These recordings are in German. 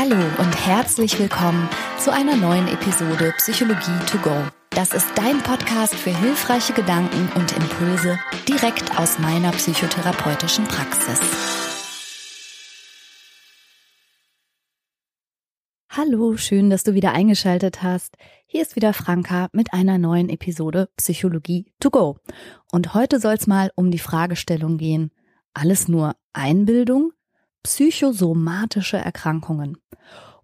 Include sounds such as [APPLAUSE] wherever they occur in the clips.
Hallo und herzlich willkommen zu einer neuen Episode Psychologie to go. Das ist dein Podcast für hilfreiche Gedanken und Impulse direkt aus meiner psychotherapeutischen Praxis. Hallo, schön, dass du wieder eingeschaltet hast. Hier ist wieder Franka mit einer neuen Episode Psychologie to go. Und heute soll es mal um die Fragestellung gehen, alles nur Einbildung? Psychosomatische Erkrankungen.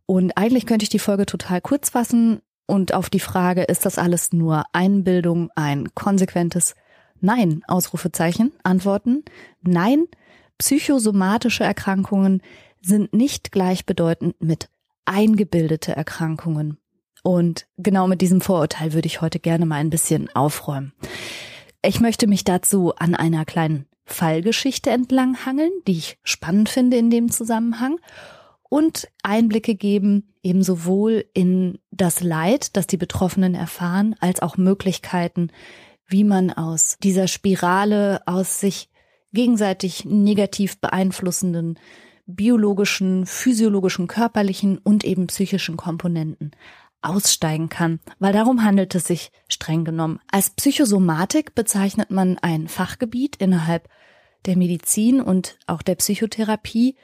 Und eigentlich könnte ich die Folge total kurz fassen und auf die Frage, ist das alles nur Einbildung, ein konsequentes Nein, Ausrufezeichen, antworten. Nein, psychosomatische Erkrankungen sind nicht gleichbedeutend mit eingebildete Erkrankungen. Und genau mit diesem Vorurteil würde ich heute gerne mal ein bisschen aufräumen. Ich möchte mich dazu an einer kleinen Fallgeschichte entlanghangeln, die ich spannend finde in dem Zusammenhang und Einblicke geben, eben sowohl in das Leid, das die Betroffenen erfahren, als auch Möglichkeiten, wie man aus dieser Spirale, aus sich gegenseitig negativ beeinflussenden biologischen, physiologischen, körperlichen und eben psychischen Komponenten aussteigen kann, weil darum handelt es sich streng genommen. Als Psychosomatik bezeichnet man ein Fachgebiet innerhalb der Medizin und auch der Psychotherapie,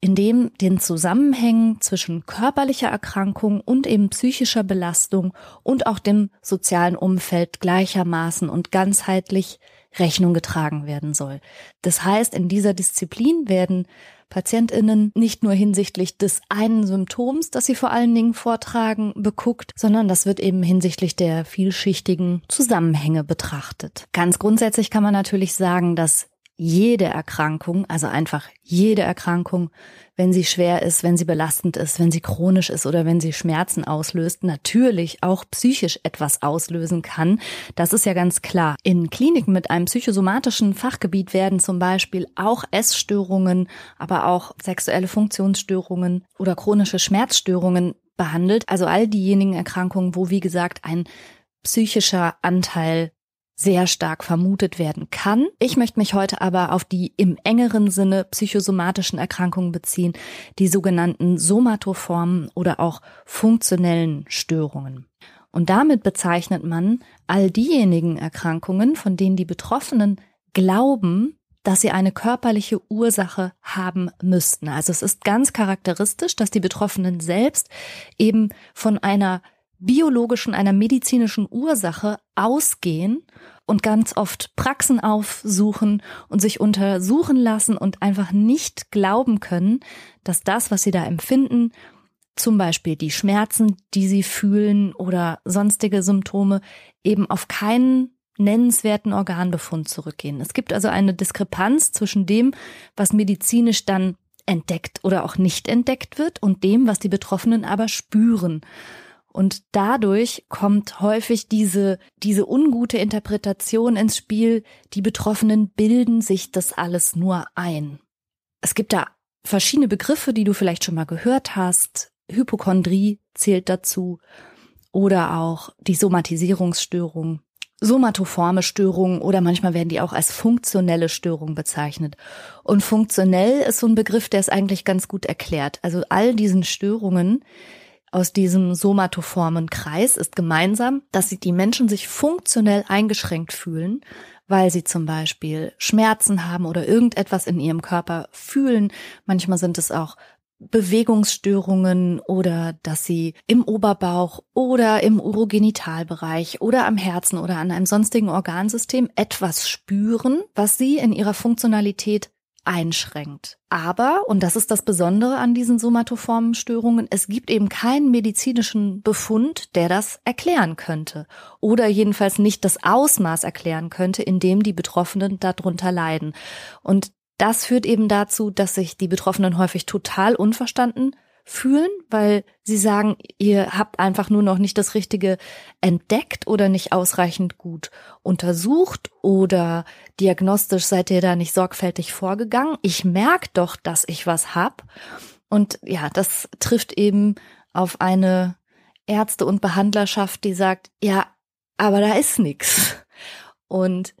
in dem den Zusammenhängen zwischen körperlicher Erkrankung und eben psychischer Belastung und auch dem sozialen Umfeld gleichermaßen und ganzheitlich Rechnung getragen werden soll. Das heißt, in dieser Disziplin werden PatientInnen nicht nur hinsichtlich des einen Symptoms, das sie vor allen Dingen vortragen, beguckt, sondern das wird eben hinsichtlich der vielschichtigen Zusammenhänge betrachtet. Ganz grundsätzlich kann man natürlich sagen, dass jede Erkrankung, also einfach jede Erkrankung, wenn sie schwer ist, wenn sie belastend ist, wenn sie chronisch ist oder wenn sie Schmerzen auslöst, natürlich auch psychisch etwas auslösen kann. Das ist ja ganz klar. In Kliniken mit einem psychosomatischen Fachgebiet werden zum Beispiel auch Essstörungen, aber auch sexuelle Funktionsstörungen oder chronische Schmerzstörungen behandelt. Also all diejenigen Erkrankungen, wo, wie gesagt, ein psychischer Anteil sehr stark vermutet werden kann. Ich möchte mich heute aber auf die im engeren Sinne psychosomatischen Erkrankungen beziehen, die sogenannten Somatoformen oder auch funktionellen Störungen. Und damit bezeichnet man all diejenigen Erkrankungen, von denen die Betroffenen glauben, dass sie eine körperliche Ursache haben müssten. Also es ist ganz charakteristisch, dass die Betroffenen selbst eben von einer biologischen, einer medizinischen Ursache ausgehen und ganz oft Praxen aufsuchen und sich untersuchen lassen und einfach nicht glauben können, dass das, was sie da empfinden, zum Beispiel die Schmerzen, die sie fühlen oder sonstige Symptome, eben auf keinen nennenswerten Organbefund zurückgehen. Es gibt also eine Diskrepanz zwischen dem, was medizinisch dann entdeckt oder auch nicht entdeckt wird und dem, was die Betroffenen aber spüren. Und dadurch kommt häufig diese, diese ungute Interpretation ins Spiel, die Betroffenen bilden sich das alles nur ein. Es gibt da verschiedene Begriffe, die du vielleicht schon mal gehört hast. Hypochondrie zählt dazu oder auch die Somatisierungsstörung, somatoforme Störungen oder manchmal werden die auch als funktionelle Störung bezeichnet. Und funktionell ist so ein Begriff, der es eigentlich ganz gut erklärt. Also all diesen Störungen, aus diesem somatoformen Kreis ist gemeinsam, dass sie die Menschen sich funktionell eingeschränkt fühlen, weil sie zum Beispiel Schmerzen haben oder irgendetwas in ihrem Körper fühlen. Manchmal sind es auch Bewegungsstörungen oder dass sie im Oberbauch oder im Urogenitalbereich oder am Herzen oder an einem sonstigen Organsystem etwas spüren, was sie in ihrer Funktionalität einschränkt. Aber, und das ist das Besondere an diesen somatoformen Störungen, es gibt eben keinen medizinischen Befund, der das erklären könnte. Oder jedenfalls nicht das Ausmaß erklären könnte, in dem die Betroffenen darunter leiden. Und das führt eben dazu, dass sich die Betroffenen häufig total unverstanden fühlen, weil sie sagen, ihr habt einfach nur noch nicht das Richtige entdeckt oder nicht ausreichend gut untersucht oder diagnostisch seid ihr da nicht sorgfältig vorgegangen. Ich merke doch, dass ich was hab. Und ja, das trifft eben auf eine Ärzte- und Behandlerschaft, die sagt, ja, aber da ist nix. Und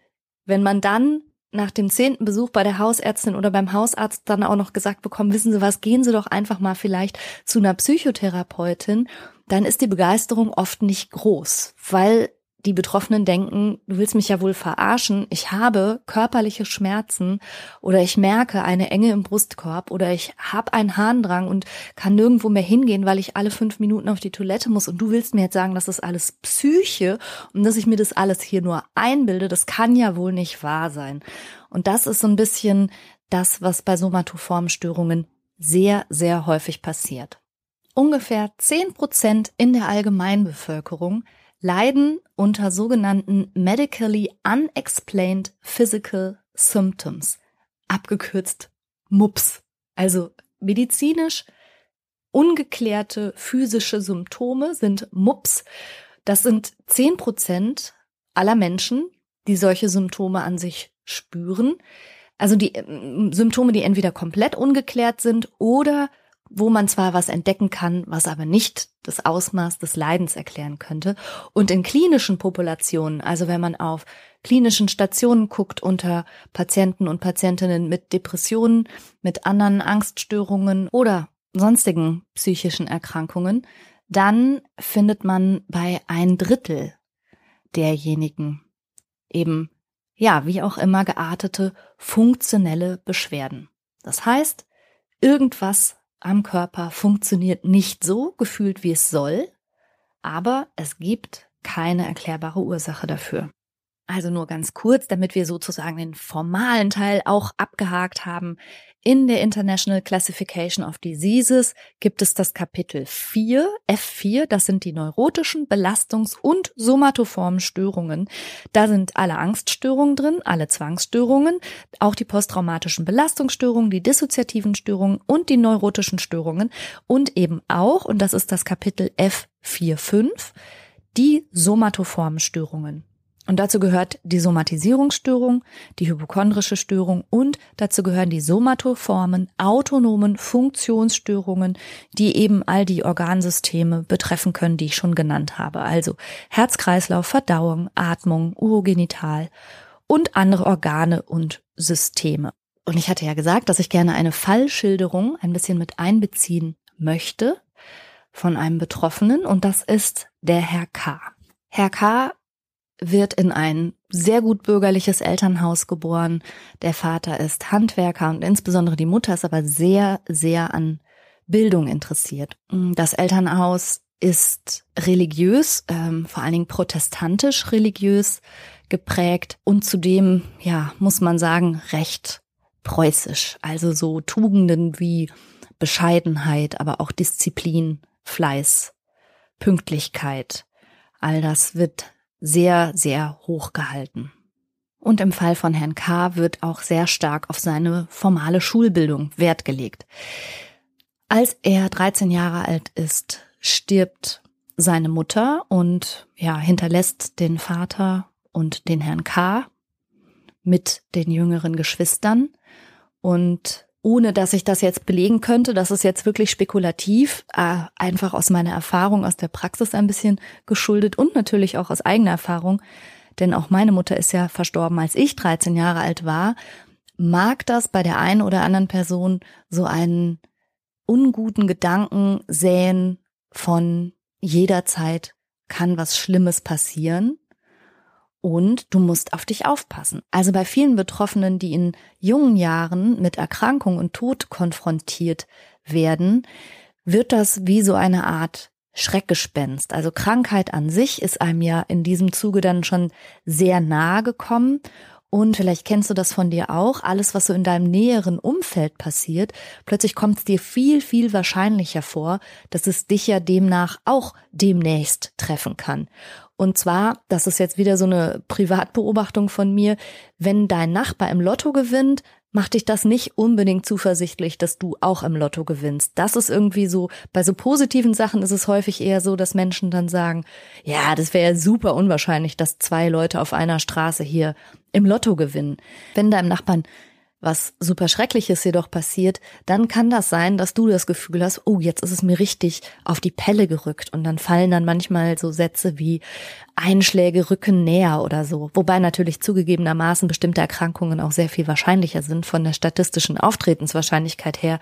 wenn man dann nach dem zehnten Besuch bei der Hausärztin oder beim Hausarzt dann auch noch gesagt bekommen, wissen Sie was, gehen Sie doch einfach mal vielleicht zu einer Psychotherapeutin, dann ist die Begeisterung oft nicht groß, weil die Betroffenen denken, du willst mich ja wohl verarschen, ich habe körperliche Schmerzen oder ich merke eine Enge im Brustkorb oder ich habe einen Harndrang und kann nirgendwo mehr hingehen, weil ich alle fünf Minuten auf die Toilette muss und du willst mir jetzt sagen, das ist alles Psyche und dass ich mir das alles hier nur einbilde, das kann ja wohl nicht wahr sein. Und das ist so ein bisschen das, was bei somatoformen Störungen sehr, sehr häufig passiert. Ungefähr zehn Prozent in der Allgemeinbevölkerung leiden unter sogenannten Medically Unexplained Physical Symptoms, abgekürzt MUPS, also medizinisch ungeklärte physische Symptome sind MUPS. Das sind zehn Prozent aller Menschen, die solche Symptome an sich spüren. Also die äh, Symptome, die entweder komplett ungeklärt sind oder wo man zwar was entdecken kann, was aber nicht das Ausmaß des Leidens erklären könnte. Und in klinischen Populationen, also wenn man auf klinischen Stationen guckt unter Patienten und Patientinnen mit Depressionen, mit anderen Angststörungen oder sonstigen psychischen Erkrankungen, dann findet man bei ein Drittel derjenigen eben, ja, wie auch immer geartete funktionelle Beschwerden. Das heißt, irgendwas am Körper funktioniert nicht so gefühlt, wie es soll, aber es gibt keine erklärbare Ursache dafür. Also nur ganz kurz, damit wir sozusagen den formalen Teil auch abgehakt haben. In der International Classification of Diseases gibt es das Kapitel 4, F4, das sind die neurotischen Belastungs- und somatoformen Störungen. Da sind alle Angststörungen drin, alle Zwangsstörungen, auch die posttraumatischen Belastungsstörungen, die dissoziativen Störungen und die neurotischen Störungen und eben auch, und das ist das Kapitel F45, die somatoformen Störungen. Und dazu gehört die Somatisierungsstörung, die hypochondrische Störung und dazu gehören die somatoformen, autonomen Funktionsstörungen, die eben all die Organsysteme betreffen können, die ich schon genannt habe. Also Herzkreislauf, Verdauung, Atmung, Urogenital und andere Organe und Systeme. Und ich hatte ja gesagt, dass ich gerne eine Fallschilderung ein bisschen mit einbeziehen möchte von einem Betroffenen und das ist der Herr K. Herr K wird in ein sehr gut bürgerliches Elternhaus geboren. Der Vater ist Handwerker und insbesondere die Mutter ist aber sehr, sehr an Bildung interessiert. Das Elternhaus ist religiös, ähm, vor allen Dingen protestantisch religiös geprägt und zudem, ja, muss man sagen, recht preußisch. Also so Tugenden wie Bescheidenheit, aber auch Disziplin, Fleiß, Pünktlichkeit. All das wird sehr, sehr hoch gehalten. Und im Fall von Herrn K. wird auch sehr stark auf seine formale Schulbildung Wert gelegt. Als er 13 Jahre alt ist, stirbt seine Mutter und ja, hinterlässt den Vater und den Herrn K. mit den jüngeren Geschwistern und ohne dass ich das jetzt belegen könnte, das ist jetzt wirklich spekulativ, äh, einfach aus meiner Erfahrung, aus der Praxis ein bisschen geschuldet und natürlich auch aus eigener Erfahrung, denn auch meine Mutter ist ja verstorben, als ich 13 Jahre alt war, mag das bei der einen oder anderen Person so einen unguten Gedanken säen von jederzeit kann was Schlimmes passieren und du musst auf dich aufpassen. Also bei vielen Betroffenen, die in jungen Jahren mit Erkrankung und Tod konfrontiert werden, wird das wie so eine Art Schreckgespenst. Also Krankheit an sich ist einem ja in diesem Zuge dann schon sehr nahe gekommen. Und vielleicht kennst du das von dir auch, alles, was so in deinem näheren Umfeld passiert, plötzlich kommt es dir viel, viel wahrscheinlicher vor, dass es dich ja demnach auch demnächst treffen kann. Und zwar, das ist jetzt wieder so eine Privatbeobachtung von mir, wenn dein Nachbar im Lotto gewinnt, macht dich das nicht unbedingt zuversichtlich, dass du auch im Lotto gewinnst. Das ist irgendwie so, bei so positiven Sachen ist es häufig eher so, dass Menschen dann sagen, ja, das wäre ja super unwahrscheinlich, dass zwei Leute auf einer Straße hier im Lotto gewinnen. Wenn deinem Nachbarn was super Schreckliches jedoch passiert, dann kann das sein, dass du das Gefühl hast, oh, jetzt ist es mir richtig auf die Pelle gerückt. Und dann fallen dann manchmal so Sätze wie Einschläge rücken näher oder so. Wobei natürlich zugegebenermaßen bestimmte Erkrankungen auch sehr viel wahrscheinlicher sind von der statistischen Auftretenswahrscheinlichkeit her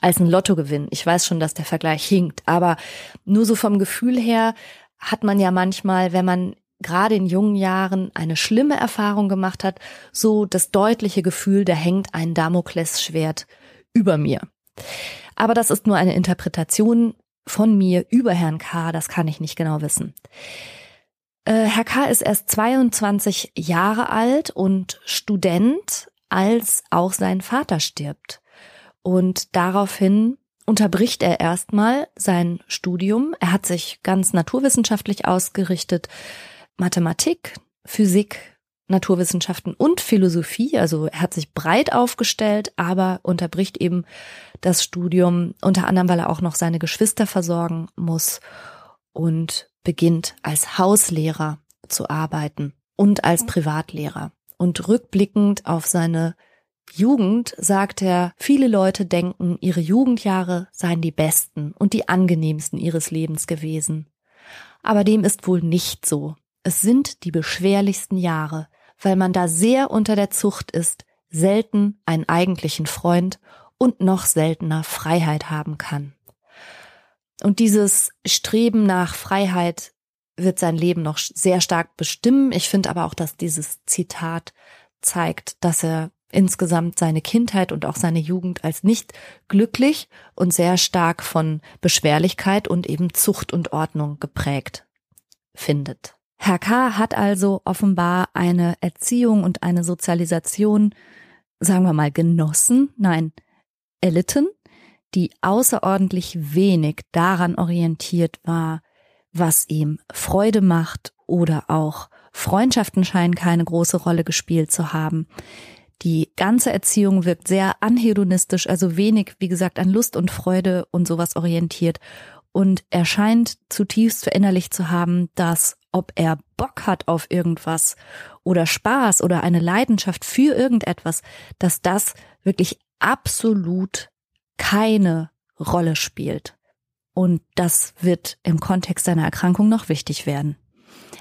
als ein Lottogewinn. Ich weiß schon, dass der Vergleich hinkt, aber nur so vom Gefühl her hat man ja manchmal, wenn man gerade in jungen Jahren eine schlimme Erfahrung gemacht hat, so das deutliche Gefühl, da hängt ein Damoklesschwert über mir. Aber das ist nur eine Interpretation von mir über Herrn K., das kann ich nicht genau wissen. Äh, Herr K. ist erst 22 Jahre alt und Student, als auch sein Vater stirbt. Und daraufhin unterbricht er erstmal sein Studium. Er hat sich ganz naturwissenschaftlich ausgerichtet, Mathematik, Physik, Naturwissenschaften und Philosophie. Also er hat sich breit aufgestellt, aber unterbricht eben das Studium, unter anderem, weil er auch noch seine Geschwister versorgen muss und beginnt als Hauslehrer zu arbeiten und als Privatlehrer. Und rückblickend auf seine Jugend sagt er, viele Leute denken, ihre Jugendjahre seien die besten und die angenehmsten ihres Lebens gewesen. Aber dem ist wohl nicht so. Es sind die beschwerlichsten Jahre, weil man da sehr unter der Zucht ist, selten einen eigentlichen Freund und noch seltener Freiheit haben kann. Und dieses Streben nach Freiheit wird sein Leben noch sehr stark bestimmen. Ich finde aber auch, dass dieses Zitat zeigt, dass er insgesamt seine Kindheit und auch seine Jugend als nicht glücklich und sehr stark von Beschwerlichkeit und eben Zucht und Ordnung geprägt findet. Herr K. hat also offenbar eine Erziehung und eine Sozialisation, sagen wir mal, genossen, nein, erlitten, die außerordentlich wenig daran orientiert war, was ihm Freude macht oder auch Freundschaften scheinen keine große Rolle gespielt zu haben. Die ganze Erziehung wirkt sehr anhedonistisch, also wenig, wie gesagt, an Lust und Freude und sowas orientiert. Und er scheint zutiefst verinnerlicht zu haben, dass ob er Bock hat auf irgendwas oder Spaß oder eine Leidenschaft für irgendetwas, dass das wirklich absolut keine Rolle spielt. Und das wird im Kontext seiner Erkrankung noch wichtig werden.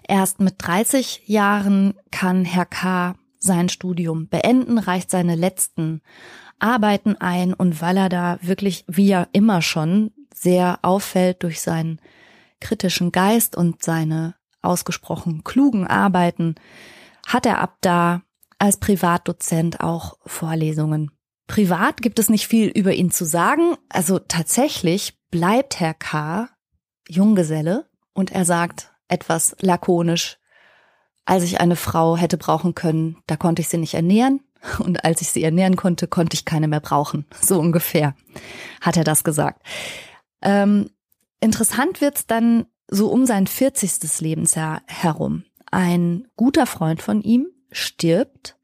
Erst mit 30 Jahren kann Herr K. sein Studium beenden, reicht seine letzten Arbeiten ein und weil er da wirklich, wie ja immer schon, sehr auffällt durch seinen kritischen Geist und seine ausgesprochen klugen Arbeiten hat er ab da als Privatdozent auch Vorlesungen. Privat gibt es nicht viel über ihn zu sagen. Also tatsächlich bleibt Herr K. Junggeselle und er sagt etwas lakonisch, als ich eine Frau hätte brauchen können, da konnte ich sie nicht ernähren. Und als ich sie ernähren konnte, konnte ich keine mehr brauchen. So ungefähr hat er das gesagt. Ähm, interessant wird's dann so um sein 40. Lebensjahr herum. Ein guter Freund von ihm stirbt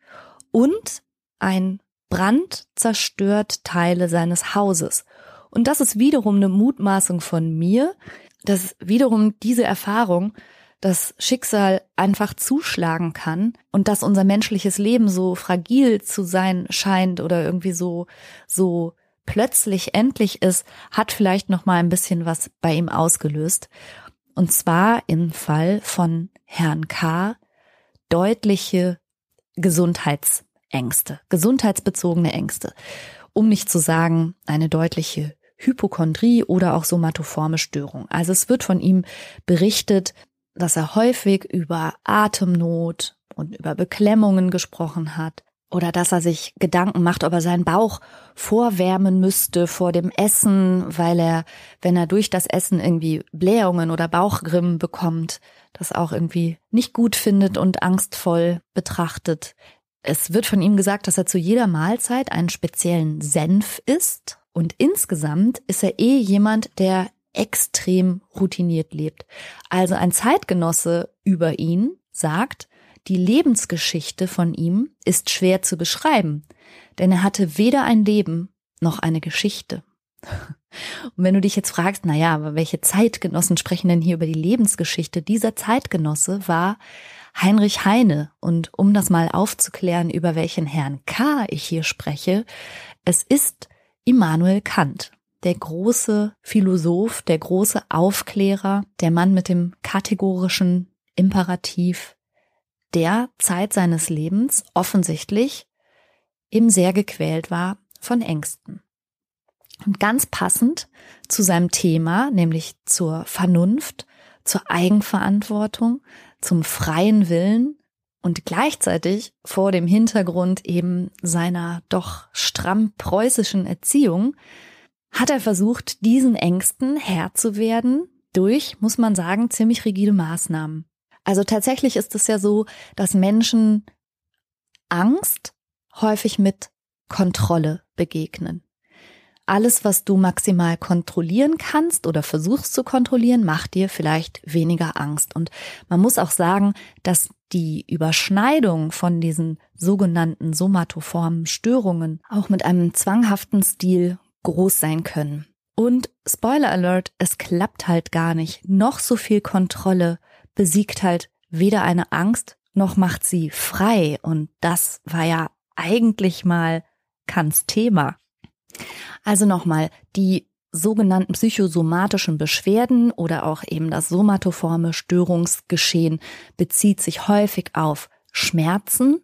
und ein Brand zerstört Teile seines Hauses. Und das ist wiederum eine Mutmaßung von mir, dass wiederum diese Erfahrung das Schicksal einfach zuschlagen kann und dass unser menschliches Leben so fragil zu sein scheint oder irgendwie so, so plötzlich endlich ist, hat vielleicht noch mal ein bisschen was bei ihm ausgelöst. Und zwar im Fall von Herrn K. deutliche Gesundheitsängste, gesundheitsbezogene Ängste. Um nicht zu sagen, eine deutliche Hypochondrie oder auch somatoforme Störung. Also es wird von ihm berichtet, dass er häufig über Atemnot und über Beklemmungen gesprochen hat, oder dass er sich Gedanken macht, ob er seinen Bauch vorwärmen müsste vor dem Essen, weil er, wenn er durch das Essen irgendwie Blähungen oder Bauchgrimmen bekommt, das auch irgendwie nicht gut findet und angstvoll betrachtet. Es wird von ihm gesagt, dass er zu jeder Mahlzeit einen speziellen Senf isst und insgesamt ist er eh jemand, der extrem routiniert lebt. Also ein Zeitgenosse über ihn sagt, die Lebensgeschichte von ihm ist schwer zu beschreiben, denn er hatte weder ein Leben noch eine Geschichte. Und wenn du dich jetzt fragst, na ja, aber welche Zeitgenossen sprechen denn hier über die Lebensgeschichte? Dieser Zeitgenosse war Heinrich Heine. Und um das mal aufzuklären, über welchen Herrn K. ich hier spreche, es ist Immanuel Kant, der große Philosoph, der große Aufklärer, der Mann mit dem kategorischen Imperativ, der Zeit seines Lebens offensichtlich eben sehr gequält war von Ängsten. Und ganz passend zu seinem Thema, nämlich zur Vernunft, zur Eigenverantwortung, zum freien Willen und gleichzeitig vor dem Hintergrund eben seiner doch stramm preußischen Erziehung, hat er versucht, diesen Ängsten Herr zu werden durch, muss man sagen, ziemlich rigide Maßnahmen. Also tatsächlich ist es ja so, dass Menschen Angst häufig mit Kontrolle begegnen alles, was du maximal kontrollieren kannst oder versuchst zu kontrollieren, macht dir vielleicht weniger Angst. Und man muss auch sagen, dass die Überschneidung von diesen sogenannten somatoformen Störungen auch mit einem zwanghaften Stil groß sein können. Und Spoiler Alert, es klappt halt gar nicht. Noch so viel Kontrolle besiegt halt weder eine Angst, noch macht sie frei. Und das war ja eigentlich mal Kants Thema. Also nochmal, die sogenannten psychosomatischen Beschwerden oder auch eben das somatoforme Störungsgeschehen bezieht sich häufig auf Schmerzen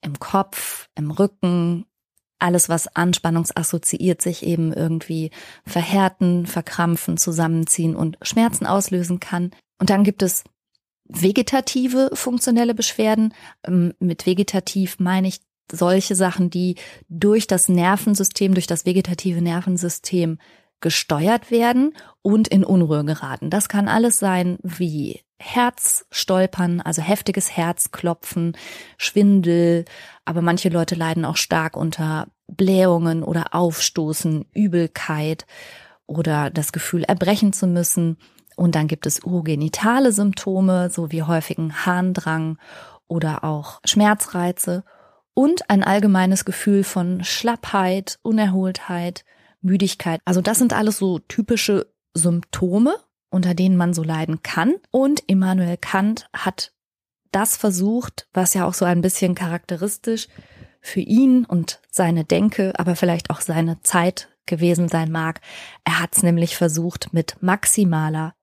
im Kopf, im Rücken, alles, was anspannungsassoziiert sich eben irgendwie verhärten, verkrampfen, zusammenziehen und Schmerzen auslösen kann. Und dann gibt es vegetative funktionelle Beschwerden. Ähm, mit vegetativ meine ich solche Sachen, die durch das Nervensystem, durch das vegetative Nervensystem gesteuert werden und in Unruhe geraten. Das kann alles sein wie Herzstolpern, also heftiges Herzklopfen, Schwindel, aber manche Leute leiden auch stark unter Blähungen oder Aufstoßen, Übelkeit oder das Gefühl, erbrechen zu müssen. Und dann gibt es urogenitale Symptome, so wie häufigen Harndrang oder auch Schmerzreize und ein allgemeines Gefühl von Schlappheit, Unerholtheit, Müdigkeit. Also das sind alles so typische Symptome, unter denen man so leiden kann. Und Immanuel Kant hat das versucht, was ja auch so ein bisschen charakteristisch für ihn und seine Denke, aber vielleicht auch seine Zeit gewesen sein mag. Er hat es nämlich versucht mit maximaler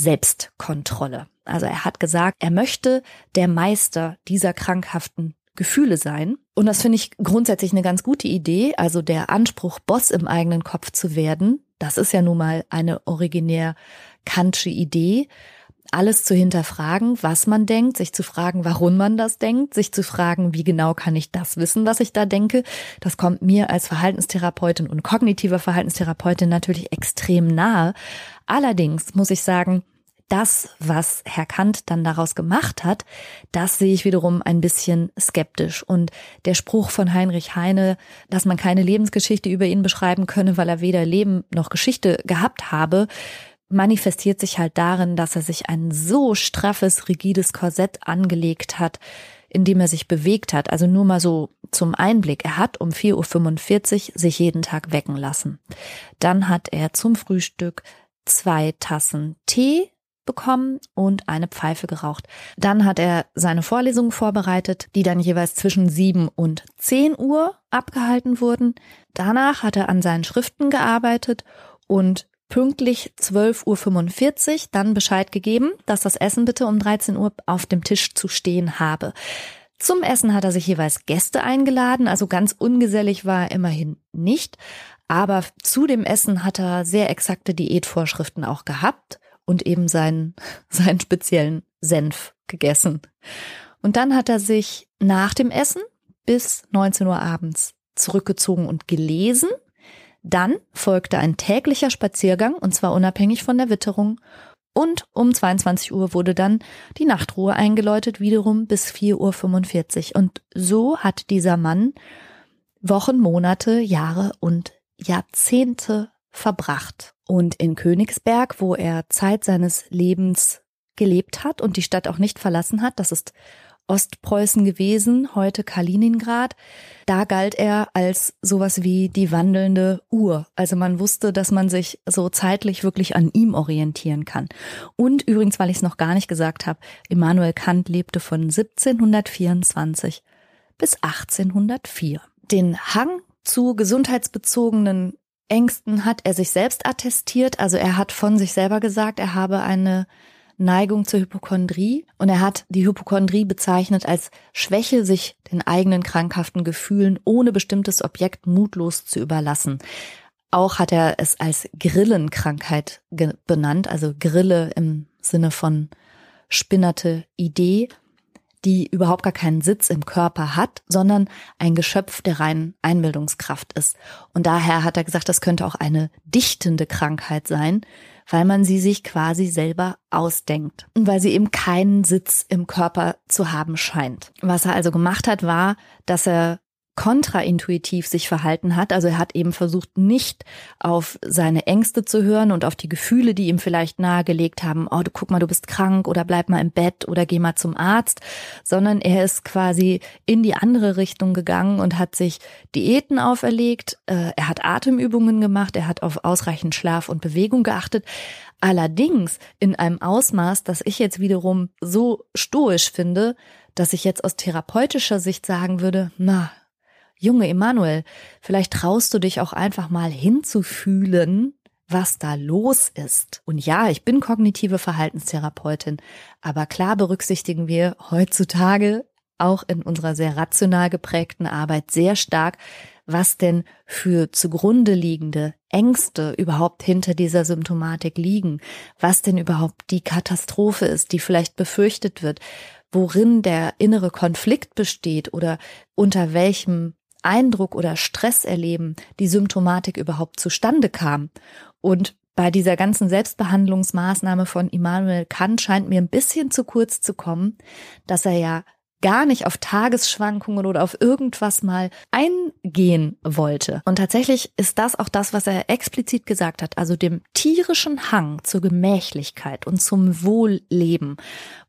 Selbstkontrolle. Also er hat gesagt, er möchte der Meister dieser krankhaften Gefühle sein. Und das finde ich grundsätzlich eine ganz gute Idee. Also der Anspruch, Boss im eigenen Kopf zu werden, das ist ja nun mal eine originär kantsche Idee. Alles zu hinterfragen, was man denkt, sich zu fragen, warum man das denkt, sich zu fragen, wie genau kann ich das wissen, was ich da denke. Das kommt mir als Verhaltenstherapeutin und kognitiver Verhaltenstherapeutin natürlich extrem nahe. Allerdings muss ich sagen, das, was Herr Kant dann daraus gemacht hat, das sehe ich wiederum ein bisschen skeptisch. Und der Spruch von Heinrich Heine, dass man keine Lebensgeschichte über ihn beschreiben könne, weil er weder Leben noch Geschichte gehabt habe, manifestiert sich halt darin, dass er sich ein so straffes, rigides Korsett angelegt hat, in dem er sich bewegt hat. Also nur mal so zum Einblick. Er hat um 4.45 Uhr sich jeden Tag wecken lassen. Dann hat er zum Frühstück zwei Tassen Tee bekommen und eine Pfeife geraucht. Dann hat er seine Vorlesungen vorbereitet, die dann jeweils zwischen 7 und 10 Uhr abgehalten wurden. Danach hat er an seinen Schriften gearbeitet und pünktlich 12.45 Uhr dann Bescheid gegeben, dass das Essen bitte um 13 Uhr auf dem Tisch zu stehen habe. Zum Essen hat er sich jeweils Gäste eingeladen, also ganz ungesellig war er immerhin nicht. Aber zu dem Essen hat er sehr exakte Diätvorschriften auch gehabt und eben seinen, [LAUGHS] seinen speziellen Senf gegessen. Und dann hat er sich nach dem Essen bis 19 Uhr abends zurückgezogen und gelesen. Dann folgte ein täglicher Spaziergang, und zwar unabhängig von der Witterung. Und um 22 Uhr wurde dann die Nachtruhe eingeläutet, wiederum bis 4.45 Uhr. Und so hat dieser Mann Wochen, Monate, Jahre und Jahrzehnte verbracht. Und in Königsberg, wo er Zeit seines Lebens gelebt hat und die Stadt auch nicht verlassen hat, das ist Ostpreußen gewesen, heute Kaliningrad. Da galt er als sowas wie die wandelnde Uhr. Also man wusste, dass man sich so zeitlich wirklich an ihm orientieren kann. Und übrigens, weil ich es noch gar nicht gesagt habe, Immanuel Kant lebte von 1724 bis 1804. Den Hang zu gesundheitsbezogenen Ängsten hat er sich selbst attestiert. Also er hat von sich selber gesagt, er habe eine Neigung zur Hypochondrie und er hat die Hypochondrie bezeichnet als Schwäche, sich den eigenen krankhaften Gefühlen ohne bestimmtes Objekt mutlos zu überlassen. Auch hat er es als Grillenkrankheit benannt, also Grille im Sinne von spinnerte Idee, die überhaupt gar keinen Sitz im Körper hat, sondern ein Geschöpf der reinen Einbildungskraft ist. Und daher hat er gesagt, das könnte auch eine dichtende Krankheit sein, weil man sie sich quasi selber ausdenkt und weil sie eben keinen Sitz im Körper zu haben scheint. Was er also gemacht hat, war, dass er kontraintuitiv sich verhalten hat. Also er hat eben versucht, nicht auf seine Ängste zu hören und auf die Gefühle, die ihm vielleicht nahegelegt haben, oh, du guck mal, du bist krank oder bleib mal im Bett oder geh mal zum Arzt, sondern er ist quasi in die andere Richtung gegangen und hat sich Diäten auferlegt, äh, er hat Atemübungen gemacht, er hat auf ausreichend Schlaf und Bewegung geachtet. Allerdings in einem Ausmaß, das ich jetzt wiederum so stoisch finde, dass ich jetzt aus therapeutischer Sicht sagen würde, na, Junge Emanuel, vielleicht traust du dich auch einfach mal hinzufühlen, was da los ist. Und ja, ich bin kognitive Verhaltenstherapeutin, aber klar berücksichtigen wir heutzutage auch in unserer sehr rational geprägten Arbeit sehr stark, was denn für zugrunde liegende Ängste überhaupt hinter dieser Symptomatik liegen, was denn überhaupt die Katastrophe ist, die vielleicht befürchtet wird, worin der innere Konflikt besteht oder unter welchem Eindruck oder Stress erleben die Symptomatik überhaupt zustande kam. Und bei dieser ganzen Selbstbehandlungsmaßnahme von Immanuel Kant scheint mir ein bisschen zu kurz zu kommen, dass er ja gar nicht auf Tagesschwankungen oder auf irgendwas mal eingehen wollte. Und tatsächlich ist das auch das, was er explizit gesagt hat. Also dem tierischen Hang zur Gemächlichkeit und zum Wohlleben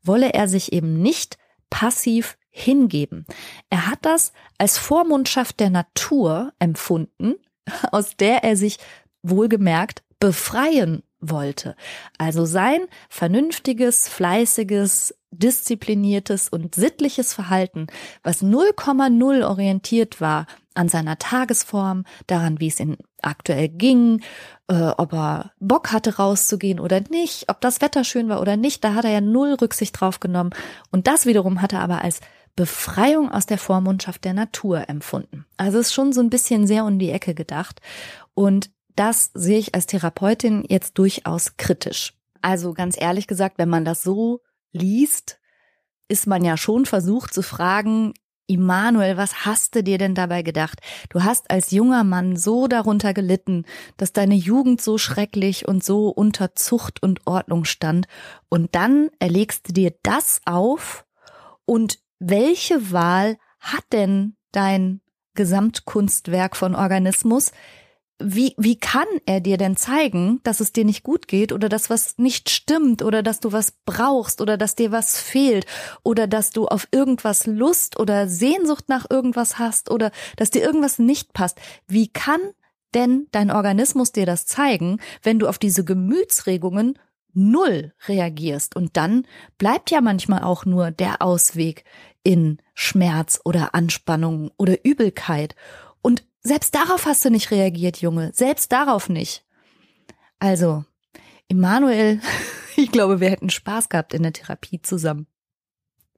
wolle er sich eben nicht passiv hingeben. Er hat das als Vormundschaft der Natur empfunden, [LAUGHS] aus der er sich wohlgemerkt befreien wollte. Also sein vernünftiges, fleißiges, diszipliniertes und sittliches Verhalten, was 0,0 orientiert war an seiner Tagesform, daran, wie es ihm aktuell ging, äh, ob er Bock hatte rauszugehen oder nicht, ob das Wetter schön war oder nicht, da hat er ja null Rücksicht drauf genommen. Und das wiederum hat er aber als Befreiung aus der Vormundschaft der Natur empfunden. Also ist schon so ein bisschen sehr um die Ecke gedacht. Und das sehe ich als Therapeutin jetzt durchaus kritisch. Also ganz ehrlich gesagt, wenn man das so liest, ist man ja schon versucht zu fragen, Immanuel, was hast du dir denn dabei gedacht? Du hast als junger Mann so darunter gelitten, dass deine Jugend so schrecklich und so unter Zucht und Ordnung stand, und dann erlegst du dir das auf und welche Wahl hat denn dein Gesamtkunstwerk von Organismus? Wie, wie kann er dir denn zeigen, dass es dir nicht gut geht oder dass was nicht stimmt oder dass du was brauchst oder dass dir was fehlt oder dass du auf irgendwas Lust oder Sehnsucht nach irgendwas hast oder dass dir irgendwas nicht passt? Wie kann denn dein Organismus dir das zeigen, wenn du auf diese Gemütsregungen null reagierst? Und dann bleibt ja manchmal auch nur der Ausweg, in Schmerz oder Anspannung oder Übelkeit. Und selbst darauf hast du nicht reagiert, Junge. Selbst darauf nicht. Also, Emanuel, [LAUGHS] ich glaube, wir hätten Spaß gehabt in der Therapie zusammen.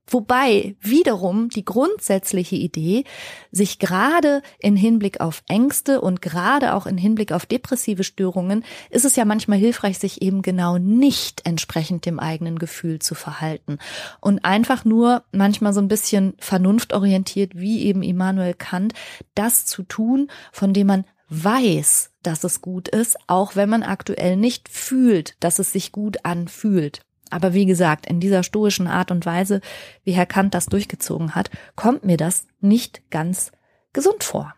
Wobei wiederum die grundsätzliche Idee, sich gerade in Hinblick auf Ängste und gerade auch in Hinblick auf depressive Störungen, ist es ja manchmal hilfreich, sich eben genau nicht entsprechend dem eigenen Gefühl zu verhalten und einfach nur manchmal so ein bisschen vernunftorientiert, wie eben Immanuel Kant, das zu tun, von dem man weiß, dass es gut ist, auch wenn man aktuell nicht fühlt, dass es sich gut anfühlt. Aber wie gesagt, in dieser stoischen Art und Weise, wie Herr Kant das durchgezogen hat, kommt mir das nicht ganz gesund vor.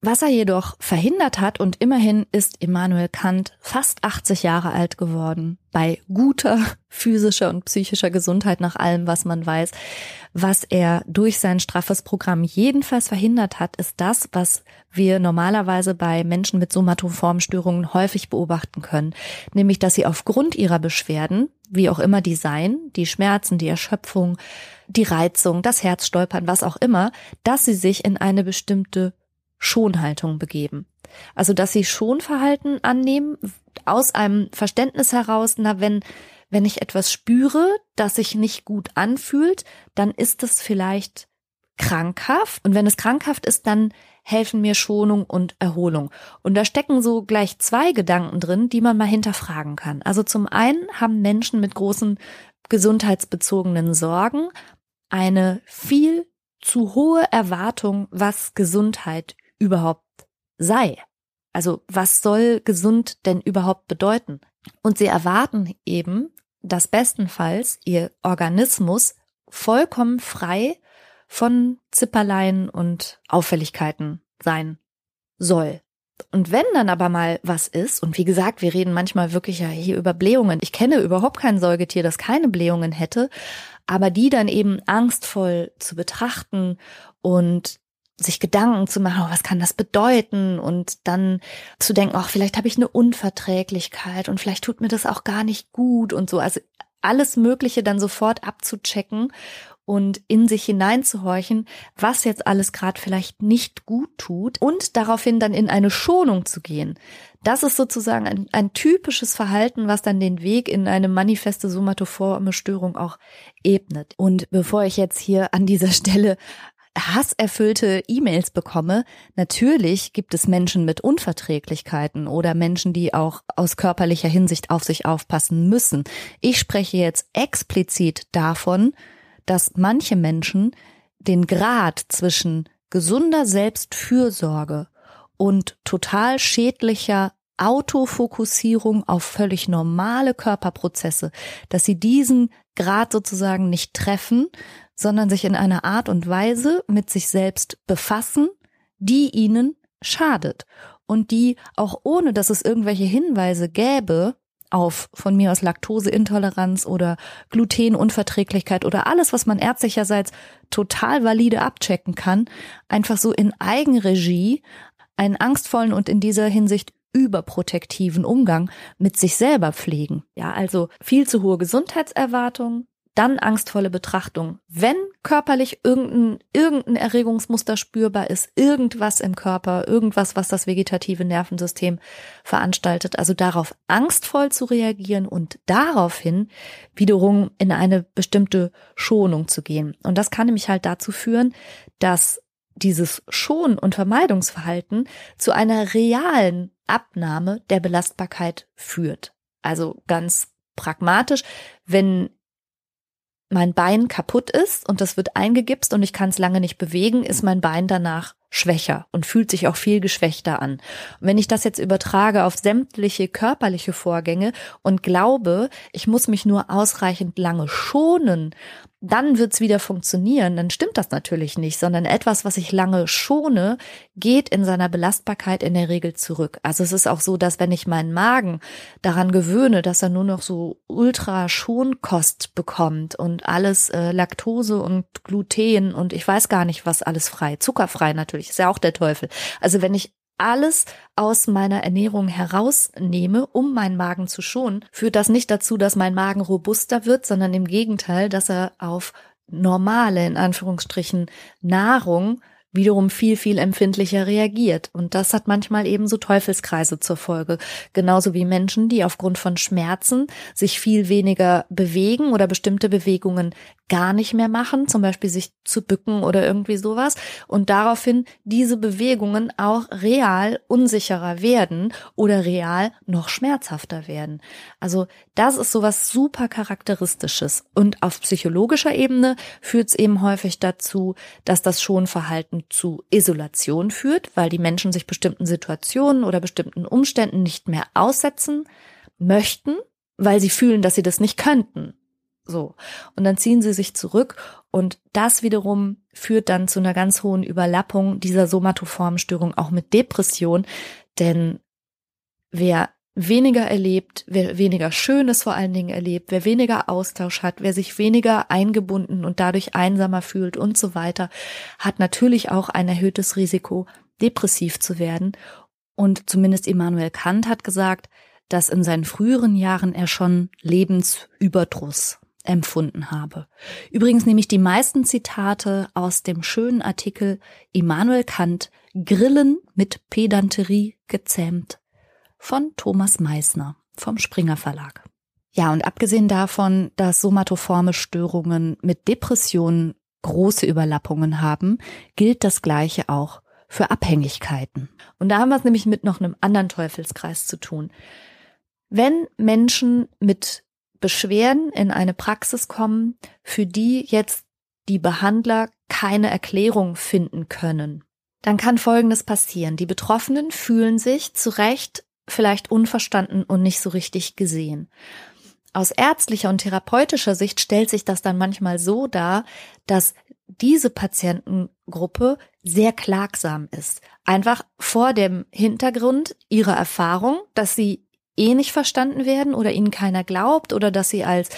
Was er jedoch verhindert hat, und immerhin ist Immanuel Kant fast 80 Jahre alt geworden, bei guter [LAUGHS] physischer und psychischer Gesundheit nach allem, was man weiß, was er durch sein straffes Programm jedenfalls verhindert hat, ist das, was wir normalerweise bei Menschen mit Somatoformstörungen häufig beobachten können, nämlich dass sie aufgrund ihrer Beschwerden, wie auch immer die seien, die Schmerzen, die Erschöpfung, die Reizung, das Herzstolpern, was auch immer, dass sie sich in eine bestimmte Schonhaltung begeben. Also, dass sie Schonverhalten annehmen, aus einem Verständnis heraus, na, wenn, wenn ich etwas spüre, das sich nicht gut anfühlt, dann ist es vielleicht krankhaft. Und wenn es krankhaft ist, dann helfen mir Schonung und Erholung. Und da stecken so gleich zwei Gedanken drin, die man mal hinterfragen kann. Also zum einen haben Menschen mit großen gesundheitsbezogenen Sorgen eine viel zu hohe Erwartung, was Gesundheit überhaupt sei. Also was soll gesund denn überhaupt bedeuten? Und sie erwarten eben, dass bestenfalls ihr Organismus vollkommen frei von Zipperlein und Auffälligkeiten sein soll. Und wenn dann aber mal was ist, und wie gesagt, wir reden manchmal wirklich ja hier über Blähungen. Ich kenne überhaupt kein Säugetier, das keine Blähungen hätte, aber die dann eben angstvoll zu betrachten und sich Gedanken zu machen, oh, was kann das bedeuten und dann zu denken, ach, vielleicht habe ich eine Unverträglichkeit und vielleicht tut mir das auch gar nicht gut und so. Also alles Mögliche dann sofort abzuchecken und in sich hineinzuhorchen, was jetzt alles gerade vielleicht nicht gut tut und daraufhin dann in eine Schonung zu gehen. Das ist sozusagen ein, ein typisches Verhalten, was dann den Weg in eine manifeste somatoforme Störung auch ebnet. Und bevor ich jetzt hier an dieser [LAUGHS] Stelle hasserfüllte E-Mails bekomme, natürlich gibt es Menschen mit Unverträglichkeiten oder Menschen, die auch aus körperlicher Hinsicht auf sich aufpassen müssen. Ich spreche jetzt explizit davon, dass manche Menschen den Grad zwischen gesunder Selbstfürsorge und total schädlicher Autofokussierung auf völlig normale Körperprozesse, dass sie diesen Grad sozusagen nicht treffen, sondern sich in einer Art und Weise mit sich selbst befassen, die ihnen schadet und die auch ohne, dass es irgendwelche Hinweise gäbe auf von mir aus Laktoseintoleranz oder Glutenunverträglichkeit oder alles, was man ärztlicherseits total valide abchecken kann, einfach so in Eigenregie einen angstvollen und in dieser Hinsicht überprotektiven Umgang mit sich selber pflegen. Ja, also viel zu hohe Gesundheitserwartungen, dann angstvolle Betrachtung. Wenn körperlich irgendein, irgendein Erregungsmuster spürbar ist, irgendwas im Körper, irgendwas, was das vegetative Nervensystem veranstaltet, also darauf angstvoll zu reagieren und daraufhin wiederum in eine bestimmte Schonung zu gehen. Und das kann nämlich halt dazu führen, dass dieses Schon- und Vermeidungsverhalten zu einer realen Abnahme der Belastbarkeit führt. Also ganz pragmatisch, wenn mein Bein kaputt ist und das wird eingegipst und ich kann es lange nicht bewegen, ist mein Bein danach schwächer und fühlt sich auch viel geschwächter an. Und wenn ich das jetzt übertrage auf sämtliche körperliche Vorgänge und glaube, ich muss mich nur ausreichend lange schonen, dann wird's wieder funktionieren, dann stimmt das natürlich nicht, sondern etwas, was ich lange schone, geht in seiner Belastbarkeit in der Regel zurück. Also es ist auch so, dass wenn ich meinen Magen daran gewöhne, dass er nur noch so ultra Schonkost bekommt und alles äh, Laktose und Gluten und ich weiß gar nicht, was alles frei, zuckerfrei natürlich, ist ja auch der Teufel. Also wenn ich alles aus meiner Ernährung herausnehme, um meinen Magen zu schonen, führt das nicht dazu, dass mein Magen robuster wird, sondern im Gegenteil, dass er auf normale, in Anführungsstrichen, Nahrung wiederum viel, viel empfindlicher reagiert. Und das hat manchmal eben so Teufelskreise zur Folge. Genauso wie Menschen, die aufgrund von Schmerzen sich viel weniger bewegen oder bestimmte Bewegungen gar nicht mehr machen, zum Beispiel sich zu bücken oder irgendwie sowas. Und daraufhin diese Bewegungen auch real unsicherer werden oder real noch schmerzhafter werden. Also das ist sowas super charakteristisches. Und auf psychologischer Ebene führt es eben häufig dazu, dass das Schonverhalten zu Isolation führt, weil die Menschen sich bestimmten Situationen oder bestimmten Umständen nicht mehr aussetzen möchten, weil sie fühlen, dass sie das nicht könnten. So. Und dann ziehen sie sich zurück und das wiederum führt dann zu einer ganz hohen Überlappung dieser somatoformen Störung auch mit Depression. Denn wer weniger erlebt, wer weniger Schönes vor allen Dingen erlebt, wer weniger Austausch hat, wer sich weniger eingebunden und dadurch einsamer fühlt und so weiter, hat natürlich auch ein erhöhtes Risiko, depressiv zu werden. Und zumindest Immanuel Kant hat gesagt, dass in seinen früheren Jahren er schon Lebensüberdruss empfunden habe. Übrigens nehme ich die meisten Zitate aus dem schönen Artikel Immanuel Kant Grillen mit Pedanterie gezähmt von Thomas Meissner vom Springer Verlag. Ja, und abgesehen davon, dass somatoforme Störungen mit Depressionen große Überlappungen haben, gilt das Gleiche auch für Abhängigkeiten. Und da haben wir es nämlich mit noch einem anderen Teufelskreis zu tun. Wenn Menschen mit Beschwerden in eine Praxis kommen, für die jetzt die Behandler keine Erklärung finden können, dann kann Folgendes passieren. Die Betroffenen fühlen sich zu Recht vielleicht unverstanden und nicht so richtig gesehen. Aus ärztlicher und therapeutischer Sicht stellt sich das dann manchmal so dar, dass diese Patientengruppe sehr klagsam ist. Einfach vor dem Hintergrund ihrer Erfahrung, dass sie eh nicht verstanden werden oder ihnen keiner glaubt oder dass sie als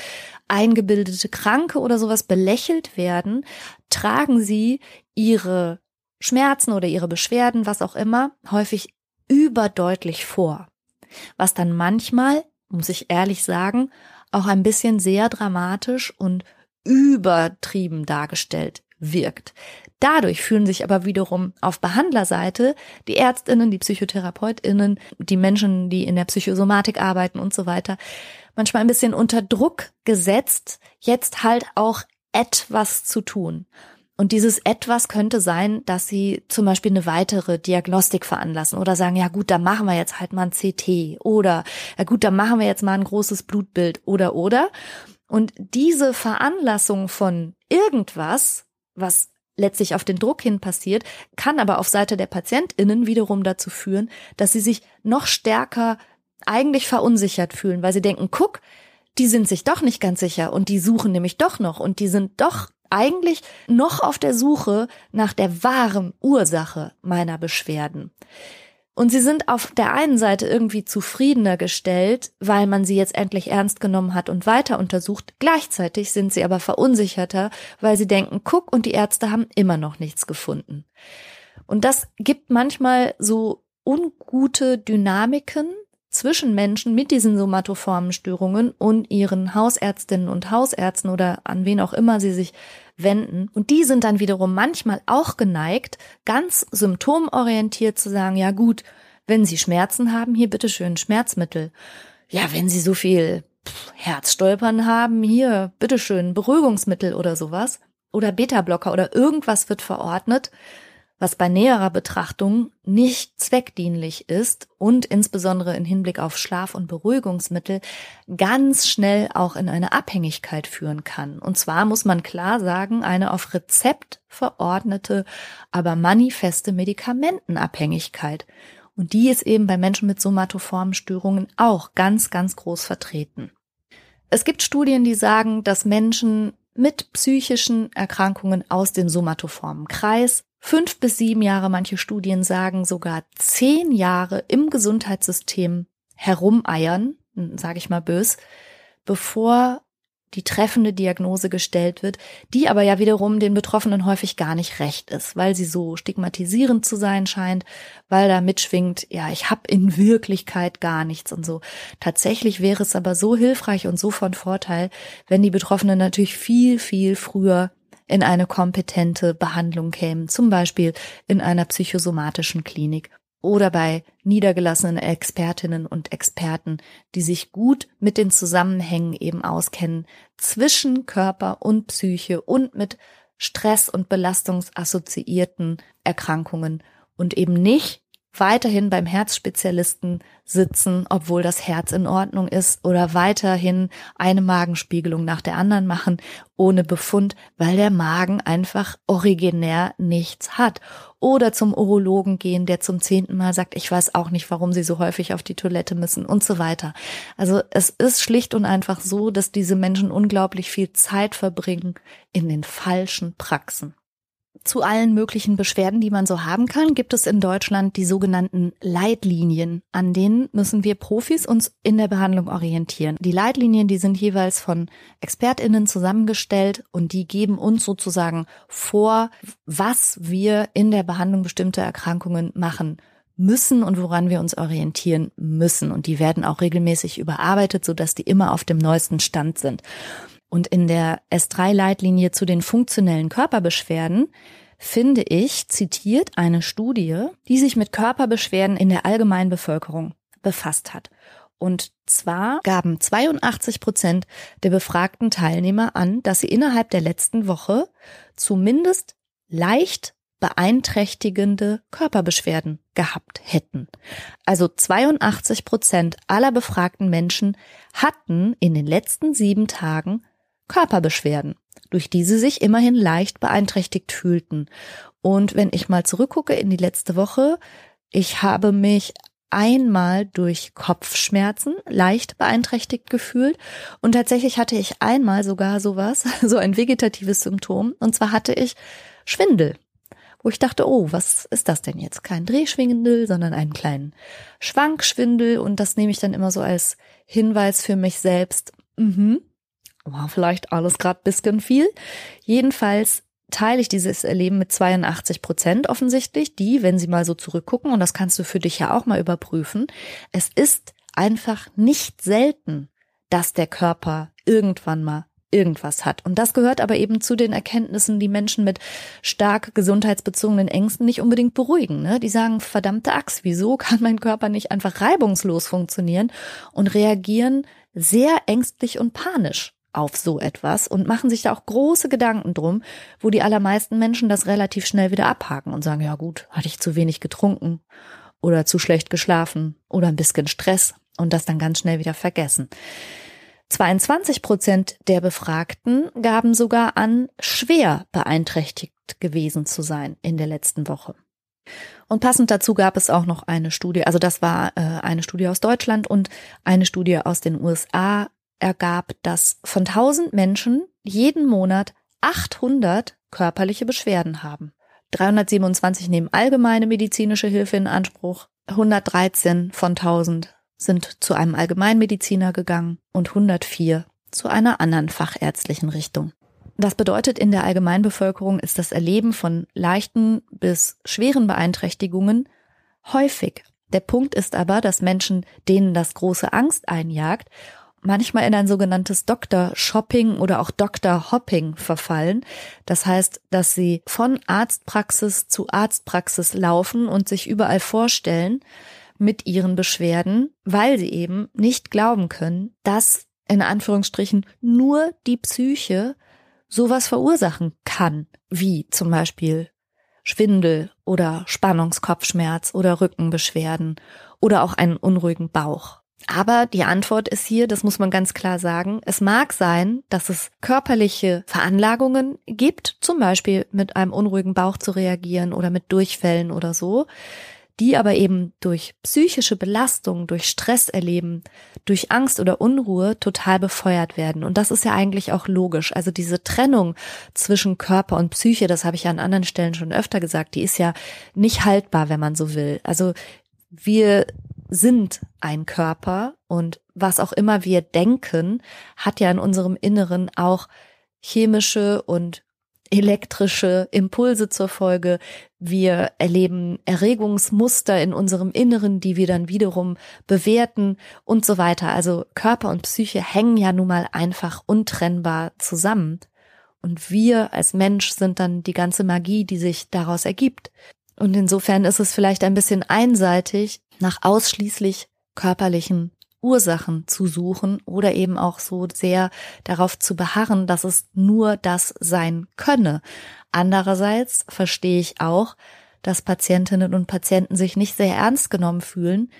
eingebildete Kranke oder sowas belächelt werden, tragen sie ihre Schmerzen oder ihre Beschwerden, was auch immer, häufig überdeutlich vor. Was dann manchmal, muss ich ehrlich sagen, auch ein bisschen sehr dramatisch und übertrieben dargestellt wirkt. Dadurch fühlen sich aber wiederum auf Behandlerseite die Ärztinnen, die Psychotherapeutinnen, die Menschen, die in der Psychosomatik arbeiten und so weiter, manchmal ein bisschen unter Druck gesetzt, jetzt halt auch etwas zu tun. Und dieses etwas könnte sein, dass sie zum Beispiel eine weitere Diagnostik veranlassen oder sagen, ja gut, dann machen wir jetzt halt mal ein CT oder ja gut, dann machen wir jetzt mal ein großes Blutbild oder oder. Und diese Veranlassung von irgendwas, was letztlich auf den Druck hin passiert, kann aber auf Seite der PatientInnen wiederum dazu führen, dass sie sich noch stärker eigentlich verunsichert fühlen, weil sie denken, guck, die sind sich doch nicht ganz sicher und die suchen nämlich doch noch und die sind doch eigentlich noch auf der Suche nach der wahren Ursache meiner Beschwerden. Und sie sind auf der einen Seite irgendwie zufriedener gestellt, weil man sie jetzt endlich ernst genommen hat und weiter untersucht. Gleichzeitig sind sie aber verunsicherter, weil sie denken, guck, und die Ärzte haben immer noch nichts gefunden. Und das gibt manchmal so ungute Dynamiken, zwischen Menschen mit diesen somatoformen Störungen und ihren Hausärztinnen und Hausärzten oder an wen auch immer sie sich wenden. Und die sind dann wiederum manchmal auch geneigt, ganz symptomorientiert zu sagen, ja gut, wenn Sie Schmerzen haben, hier bitteschön Schmerzmittel. Ja, wenn Sie so viel Herzstolpern haben, hier bitteschön Beruhigungsmittel oder sowas. Oder Beta-Blocker oder irgendwas wird verordnet was bei näherer Betrachtung nicht zweckdienlich ist und insbesondere in Hinblick auf Schlaf- und Beruhigungsmittel ganz schnell auch in eine Abhängigkeit führen kann. Und zwar muss man klar sagen, eine auf Rezept verordnete, aber manifeste Medikamentenabhängigkeit. Und die ist eben bei Menschen mit somatoformen Störungen auch ganz, ganz groß vertreten. Es gibt Studien, die sagen, dass Menschen mit psychischen Erkrankungen aus dem somatoformen Kreis fünf bis sieben Jahre, manche Studien sagen sogar zehn Jahre im Gesundheitssystem herumeiern, sage ich mal bös, bevor die treffende Diagnose gestellt wird, die aber ja wiederum den Betroffenen häufig gar nicht recht ist, weil sie so stigmatisierend zu sein scheint, weil da mitschwingt, ja, ich habe in Wirklichkeit gar nichts und so. Tatsächlich wäre es aber so hilfreich und so von Vorteil, wenn die Betroffenen natürlich viel, viel früher in eine kompetente Behandlung kämen, zum Beispiel in einer psychosomatischen Klinik oder bei niedergelassenen Expertinnen und Experten, die sich gut mit den Zusammenhängen eben auskennen zwischen Körper und Psyche und mit Stress- und belastungsassoziierten Erkrankungen und eben nicht weiterhin beim Herzspezialisten sitzen, obwohl das Herz in Ordnung ist oder weiterhin eine Magenspiegelung nach der anderen machen ohne Befund, weil der Magen einfach originär nichts hat. Oder zum Urologen gehen, der zum zehnten Mal sagt, ich weiß auch nicht, warum sie so häufig auf die Toilette müssen und so weiter. Also es ist schlicht und einfach so, dass diese Menschen unglaublich viel Zeit verbringen in den falschen Praxen. Zu allen möglichen Beschwerden, die man so haben kann, gibt es in Deutschland die sogenannten Leitlinien. An denen müssen wir Profis uns in der Behandlung orientieren. Die Leitlinien, die sind jeweils von ExpertInnen zusammengestellt und die geben uns sozusagen vor, was wir in der Behandlung bestimmter Erkrankungen machen müssen und woran wir uns orientieren müssen. Und die werden auch regelmäßig überarbeitet, sodass die immer auf dem neuesten Stand sind. Und in der S3-Leitlinie zu den funktionellen Körperbeschwerden finde ich zitiert eine Studie, die sich mit Körperbeschwerden in der allgemeinen Bevölkerung befasst hat. Und zwar gaben 82 Prozent der befragten Teilnehmer an, dass sie innerhalb der letzten Woche zumindest leicht beeinträchtigende Körperbeschwerden gehabt hätten. Also 82 Prozent aller befragten Menschen hatten in den letzten sieben Tagen Körperbeschwerden, durch die sie sich immerhin leicht beeinträchtigt fühlten. Und wenn ich mal zurückgucke in die letzte Woche, ich habe mich einmal durch Kopfschmerzen leicht beeinträchtigt gefühlt und tatsächlich hatte ich einmal sogar sowas, [LAUGHS] so ein vegetatives Symptom und zwar hatte ich Schwindel, wo ich dachte, oh, was ist das denn jetzt? Kein Drehschwindel, sondern einen kleinen Schwankschwindel und das nehme ich dann immer so als Hinweis für mich selbst. Mhm, war vielleicht alles gerade bisschen viel. Jedenfalls teile ich dieses Erleben mit 82 Prozent offensichtlich, die, wenn sie mal so zurückgucken, und das kannst du für dich ja auch mal überprüfen, es ist einfach nicht selten, dass der Körper irgendwann mal irgendwas hat. Und das gehört aber eben zu den Erkenntnissen, die Menschen mit stark gesundheitsbezogenen Ängsten nicht unbedingt beruhigen. Ne? Die sagen, verdammte Axt, wieso kann mein Körper nicht einfach reibungslos funktionieren und reagieren sehr ängstlich und panisch auf so etwas und machen sich da auch große Gedanken drum, wo die allermeisten Menschen das relativ schnell wieder abhaken und sagen, ja gut, hatte ich zu wenig getrunken oder zu schlecht geschlafen oder ein bisschen Stress und das dann ganz schnell wieder vergessen. 22 Prozent der Befragten gaben sogar an, schwer beeinträchtigt gewesen zu sein in der letzten Woche. Und passend dazu gab es auch noch eine Studie, also das war äh, eine Studie aus Deutschland und eine Studie aus den USA, ergab, dass von 1000 Menschen jeden Monat 800 körperliche Beschwerden haben. 327 nehmen allgemeine medizinische Hilfe in Anspruch, 113 von 1000 sind zu einem Allgemeinmediziner gegangen und 104 zu einer anderen fachärztlichen Richtung. Das bedeutet, in der Allgemeinbevölkerung ist das Erleben von leichten bis schweren Beeinträchtigungen häufig. Der Punkt ist aber, dass Menschen, denen das große Angst einjagt, manchmal in ein sogenanntes Doktor-Shopping oder auch Doktor-Hopping verfallen. Das heißt, dass sie von Arztpraxis zu Arztpraxis laufen und sich überall vorstellen mit ihren Beschwerden, weil sie eben nicht glauben können, dass in Anführungsstrichen nur die Psyche sowas verursachen kann, wie zum Beispiel Schwindel oder Spannungskopfschmerz oder Rückenbeschwerden oder auch einen unruhigen Bauch. Aber die Antwort ist hier, das muss man ganz klar sagen, es mag sein, dass es körperliche Veranlagungen gibt, zum Beispiel mit einem unruhigen Bauch zu reagieren oder mit Durchfällen oder so, die aber eben durch psychische Belastung, durch Stress erleben, durch Angst oder Unruhe total befeuert werden. Und das ist ja eigentlich auch logisch. Also diese Trennung zwischen Körper und Psyche, das habe ich ja an anderen Stellen schon öfter gesagt, die ist ja nicht haltbar, wenn man so will. Also wir sind ein Körper und was auch immer wir denken, hat ja in unserem Inneren auch chemische und elektrische Impulse zur Folge. Wir erleben Erregungsmuster in unserem Inneren, die wir dann wiederum bewerten und so weiter. Also Körper und Psyche hängen ja nun mal einfach untrennbar zusammen. Und wir als Mensch sind dann die ganze Magie, die sich daraus ergibt. Und insofern ist es vielleicht ein bisschen einseitig, nach ausschließlich körperlichen Ursachen zu suchen oder eben auch so sehr darauf zu beharren, dass es nur das sein könne. Andererseits verstehe ich auch, dass Patientinnen und Patienten sich nicht sehr ernst genommen fühlen,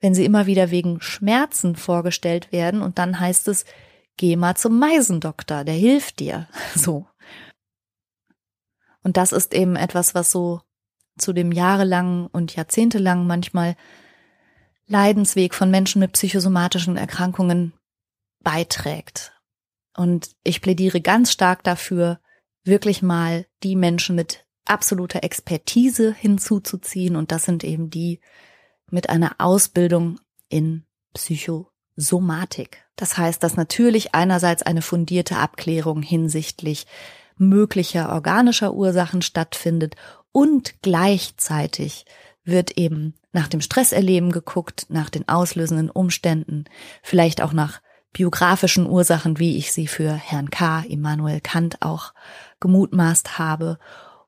wenn sie immer wieder wegen Schmerzen vorgestellt werden und dann heißt es, geh mal zum Meisendoktor, der hilft dir. [LAUGHS] So. Und das ist eben etwas, was so zu dem jahrelangen und jahrzehntelangen manchmal Leidensweg von Menschen mit psychosomatischen Erkrankungen beiträgt. Und ich plädiere ganz stark dafür, wirklich mal die Menschen mit absoluter Expertise hinzuzuziehen. Und das sind eben die mit einer Ausbildung in Psychosomatik. Das heißt, dass natürlich einerseits eine fundierte Abklärung hinsichtlich möglicher organischer Ursachen stattfindet und gleichzeitig wird eben nach dem Stresserleben geguckt, nach den auslösenden Umständen, vielleicht auch nach biografischen Ursachen, wie ich sie für Herrn K., Immanuel Kant auch gemutmaßt habe.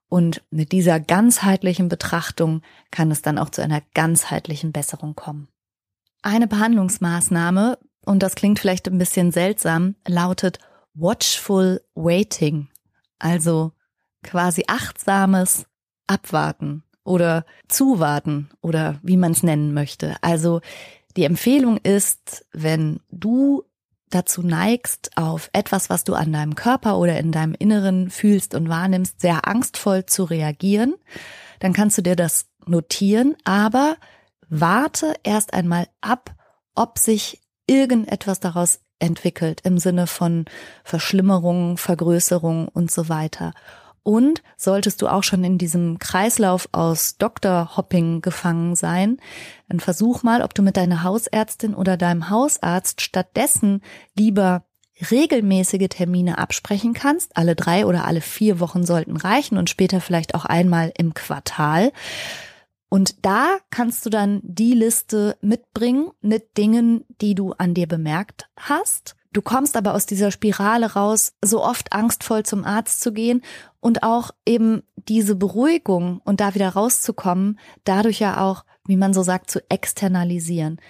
Und mit dieser ganzheitlichen Betrachtung kann es dann auch zu einer ganzheitlichen Besserung kommen. Eine Behandlungsmaßnahme, und das klingt vielleicht ein bisschen seltsam, lautet Watchful Waiting, also quasi achtsames Abwarten oder Zuwarten oder wie man es nennen möchte. Also die Empfehlung ist, wenn du dazu neigst, auf etwas, was du an deinem Körper oder in deinem Inneren fühlst und wahrnimmst, sehr angstvoll zu reagieren, dann kannst du dir das notieren, aber warte erst einmal ab, ob sich irgendetwas daraus entwickelt im Sinne von Verschlimmerung, Vergrößerung und so weiter. Und solltest du auch schon in diesem Kreislauf aus Doktorhopping gefangen sein, dann versuch mal, ob du mit deiner Hausärztin oder deinem Hausarzt stattdessen lieber regelmäßige Termine absprechen kannst. Alle drei oder alle vier Wochen sollten reichen und später vielleicht auch einmal im Quartal. Und da kannst du dann die Liste mitbringen mit Dingen, die du an dir bemerkt hast Du kommst aber aus dieser Spirale raus, so oft angstvoll zum Arzt zu gehen und auch eben diese Beruhigung und da wieder rauszukommen, dadurch ja auch, wie man so sagt, zu externalisieren.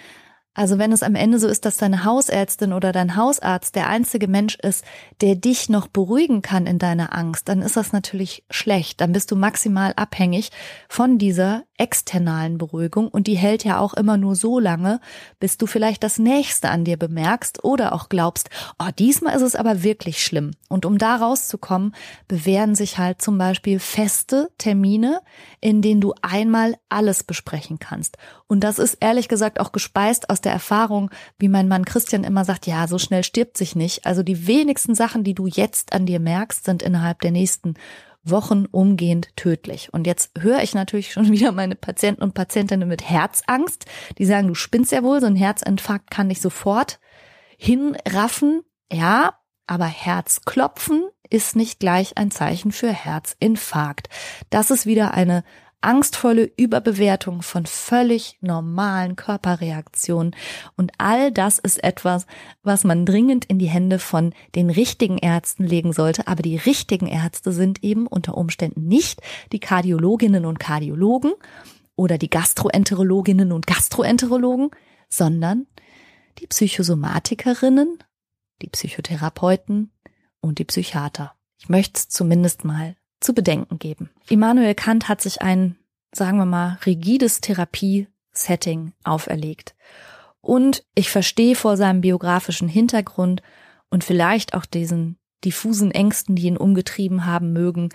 Also wenn es am Ende so ist, dass deine Hausärztin oder dein Hausarzt der einzige Mensch ist, der dich noch beruhigen kann in deiner Angst, dann ist das natürlich schlecht. Dann bist du maximal abhängig von dieser externalen Beruhigung und die hält ja auch immer nur so lange, bis du vielleicht das nächste an dir bemerkst oder auch glaubst, oh, diesmal ist es aber wirklich schlimm. Und um da rauszukommen, bewähren sich halt zum Beispiel feste Termine, in denen du einmal alles besprechen kannst. Und das ist ehrlich gesagt auch gespeist aus der Erfahrung, wie mein Mann Christian immer sagt, ja, so schnell stirbt sich nicht. Also die wenigsten Sachen, die du jetzt an dir merkst, sind innerhalb der nächsten Wochen umgehend tödlich. Und jetzt höre ich natürlich schon [LAUGHS] wieder meine Patienten und Patientinnen mit Herzangst, die sagen, du spinnst ja wohl, so ein Herzinfarkt kann dich sofort hinraffen. Ja, aber Herzklopfen ist nicht gleich ein Zeichen für Herzinfarkt. Das ist wieder eine angstvolle Überbewertung von völlig normalen Körperreaktionen. Und all das ist etwas, was man dringend in die Hände von den richtigen Ärzten legen sollte. Aber die richtigen Ärzte sind eben unter Umständen nicht die Kardiologinnen und Kardiologen oder die Gastroenterologinnen und Gastroenterologen, sondern die Psychosomatikerinnen, die Psychotherapeuten und die Psychiater. Ich möchte es zumindest mal zu bedenken geben. Immanuel Kant hat sich ein, sagen wir mal, rigides Therapie-Setting auferlegt. Und ich verstehe vor seinem biografischen Hintergrund und vielleicht auch diesen diffusen Ängsten, die ihn umgetrieben haben mögen,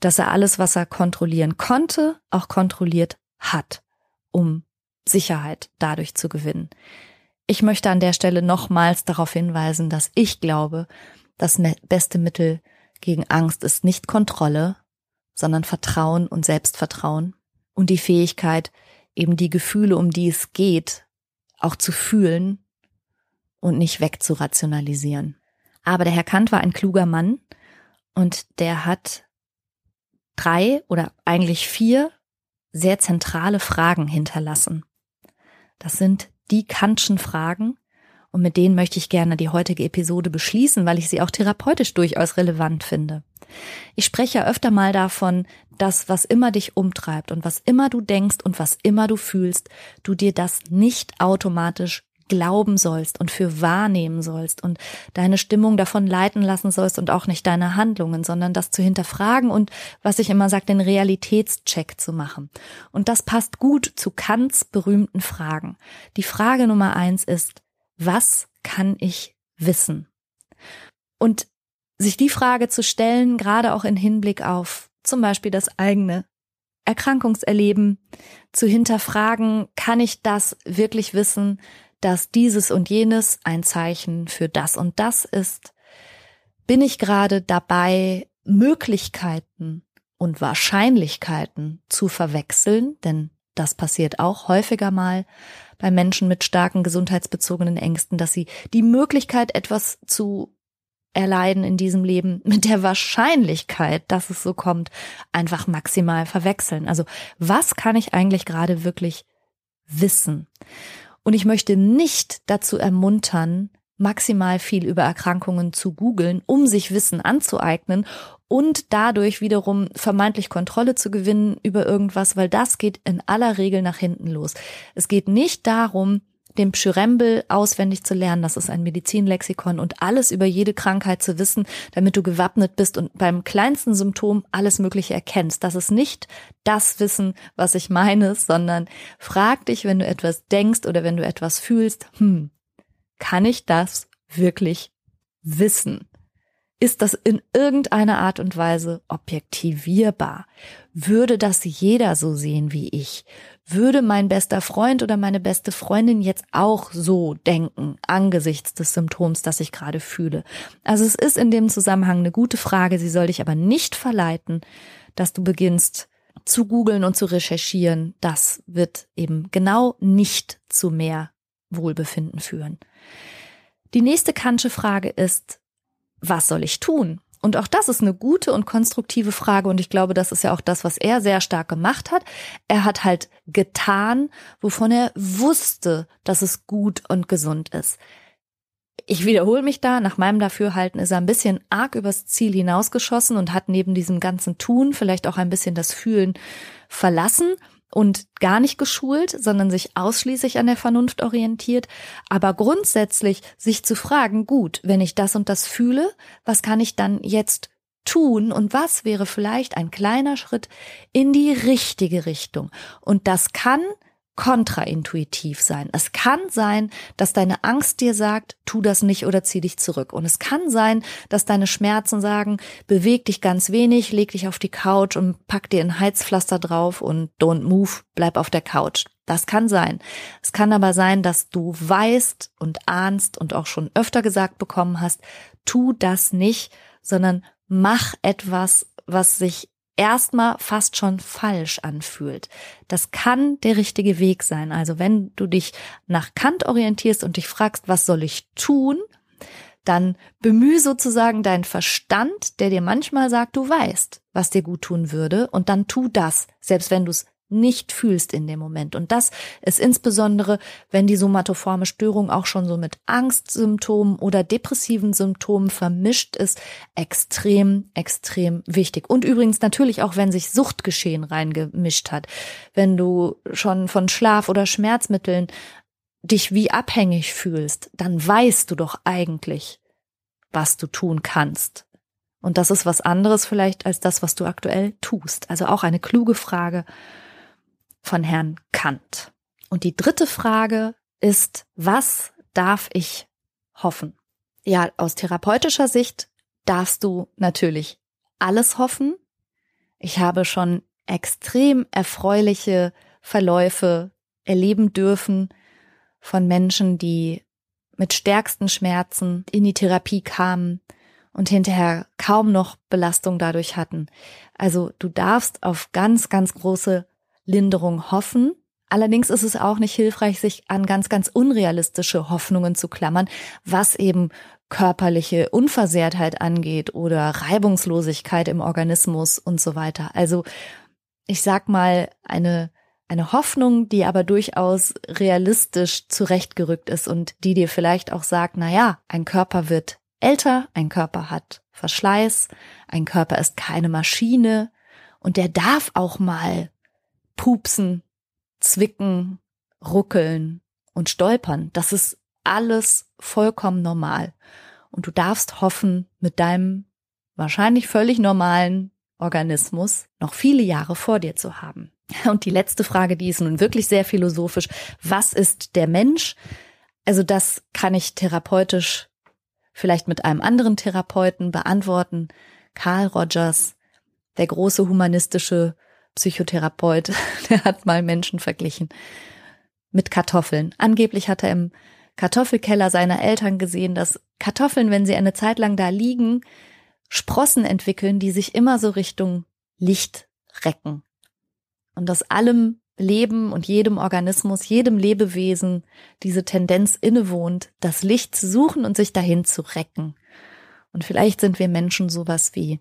dass er alles, was er kontrollieren konnte, auch kontrolliert hat, um Sicherheit dadurch zu gewinnen. Ich möchte an der Stelle nochmals darauf hinweisen, dass ich glaube, das beste Mittel gegen Angst ist nicht Kontrolle, sondern Vertrauen und Selbstvertrauen und die Fähigkeit, eben die Gefühle, um die es geht, auch zu fühlen und nicht wegzurationalisieren. Aber der Herr Kant war ein kluger Mann und der hat drei oder eigentlich vier sehr zentrale Fragen hinterlassen. Das sind die Kantschen Fragen, und mit denen möchte ich gerne die heutige Episode beschließen, weil ich sie auch therapeutisch durchaus relevant finde. Ich spreche ja öfter mal davon, dass was immer dich umtreibt und was immer du denkst und was immer du fühlst, du dir das nicht automatisch glauben sollst und für wahrnehmen sollst und deine Stimmung davon leiten lassen sollst und auch nicht deine Handlungen, sondern das zu hinterfragen und, was ich immer sage, den Realitätscheck zu machen. Und das passt gut zu Kants berühmten Fragen. Die Frage Nummer eins ist, was kann ich wissen? Und sich die Frage zu stellen, gerade auch in Hinblick auf zum Beispiel das eigene Erkrankungserleben, zu hinterfragen, kann ich das wirklich wissen, dass dieses und jenes ein Zeichen für das und das ist? Bin ich gerade dabei, Möglichkeiten und Wahrscheinlichkeiten zu verwechseln? Denn das passiert auch häufiger mal bei Menschen mit starken gesundheitsbezogenen Ängsten, dass sie die Möglichkeit, etwas zu erleiden in diesem Leben [LAUGHS] mit der Wahrscheinlichkeit, dass es so kommt, einfach maximal verwechseln. Also was kann ich eigentlich gerade wirklich wissen? Und ich möchte nicht dazu ermuntern, maximal viel über Erkrankungen zu googeln, um sich Wissen anzueignen und dadurch wiederum vermeintlich Kontrolle zu gewinnen über irgendwas, weil das geht in aller Regel nach hinten los. Es geht nicht darum, den Pschyrembel auswendig zu lernen, das ist ein Medizinlexikon und alles über jede Krankheit zu wissen, damit du gewappnet bist und beim kleinsten Symptom alles Mögliche erkennst. Das ist nicht das Wissen, was ich meine, sondern frag dich, wenn du etwas denkst oder wenn du etwas fühlst, hm, kann ich das wirklich wissen? Ist das in irgendeiner Art und Weise objektivierbar? Würde das jeder so sehen wie ich? Würde mein bester Freund oder meine beste Freundin jetzt auch so denken angesichts des Symptoms, das ich gerade fühle? Also es ist in dem Zusammenhang eine gute Frage, sie soll dich aber nicht verleiten, dass du beginnst zu googeln und zu recherchieren. Das wird eben genau nicht zu mehr Wohlbefinden führen. Die nächste Kantsche Frage ist, was soll ich tun? Und auch das ist eine gute und konstruktive Frage. Und ich glaube, das ist ja auch das, was er sehr stark gemacht hat. Er hat halt getan, wovon er wusste, dass es gut und gesund ist. Ich wiederhole mich da, nach meinem Dafürhalten ist er ein bisschen arg übers Ziel hinausgeschossen und hat neben diesem ganzen Tun vielleicht auch ein bisschen das Fühlen verlassen und gar nicht geschult, sondern sich ausschließlich an der Vernunft orientiert, aber grundsätzlich sich zu fragen, gut, wenn ich das und das fühle, was kann ich dann jetzt tun und was wäre vielleicht ein kleiner Schritt in die richtige Richtung? Und das kann kontraintuitiv sein. Es kann sein, dass deine Angst dir sagt, tu das nicht oder zieh dich zurück. Und es kann sein, dass deine Schmerzen sagen, beweg dich ganz wenig, leg dich auf die Couch und pack dir ein Heizpflaster drauf und don't move, bleib auf der Couch. Das kann sein. Es kann aber sein, dass du weißt und ahnst und auch schon öfter gesagt bekommen hast, tu das nicht, sondern mach etwas, was sich erstmal fast schon falsch anfühlt. Das kann der richtige Weg sein. Also wenn du dich nach Kant orientierst und dich fragst, was soll ich tun, dann bemühe sozusagen deinen Verstand, der dir manchmal sagt, du weißt, was dir gut tun würde, und dann tu das, selbst wenn du es nicht fühlst in dem Moment. Und das ist insbesondere, wenn die somatoforme Störung auch schon so mit Angstsymptomen oder depressiven Symptomen vermischt ist, extrem, extrem wichtig. Und übrigens natürlich auch, wenn sich Suchtgeschehen reingemischt hat. Wenn du schon von Schlaf- oder Schmerzmitteln dich wie abhängig fühlst, dann weißt du doch eigentlich, was du tun kannst. Und das ist was anderes vielleicht als das, was du aktuell tust. Also auch eine kluge Frage von Herrn Kant. Und die dritte Frage ist, was darf ich hoffen? Ja, aus therapeutischer Sicht darfst du natürlich alles hoffen. Ich habe schon extrem erfreuliche Verläufe erleben dürfen von Menschen, die mit stärksten Schmerzen in die Therapie kamen und hinterher kaum noch Belastung dadurch hatten. Also du darfst auf ganz, ganz große Linderung hoffen. Allerdings ist es auch nicht hilfreich, sich an ganz, ganz unrealistische Hoffnungen zu klammern, was eben körperliche Unversehrtheit angeht oder Reibungslosigkeit im Organismus und so weiter. Also ich sag mal, eine, eine Hoffnung, die aber durchaus realistisch zurechtgerückt ist und die dir vielleicht auch sagt, na ja, ein Körper wird älter, ein Körper hat Verschleiß, ein Körper ist keine Maschine und der darf auch mal pupsen, zwicken, ruckeln und stolpern. Das ist alles vollkommen normal. Und du darfst hoffen, mit deinem wahrscheinlich völlig normalen Organismus noch viele Jahre vor dir zu haben. Und die letzte Frage, die ist nun wirklich sehr philosophisch. Was ist der Mensch? Also das kann ich therapeutisch vielleicht mit einem anderen Therapeuten beantworten. Carl Rogers, der große humanistische Psychotherapeut, [LAUGHS] der hat mal Menschen verglichen mit Kartoffeln. Angeblich hat er im Kartoffelkeller seiner Eltern gesehen, dass Kartoffeln, wenn sie eine Zeit lang da liegen, Sprossen entwickeln, die sich immer so Richtung Licht recken. Und aus allem Leben und jedem Organismus, jedem Lebewesen diese Tendenz innewohnt, das Licht zu suchen und sich dahin zu recken. Und vielleicht sind wir Menschen sowas wie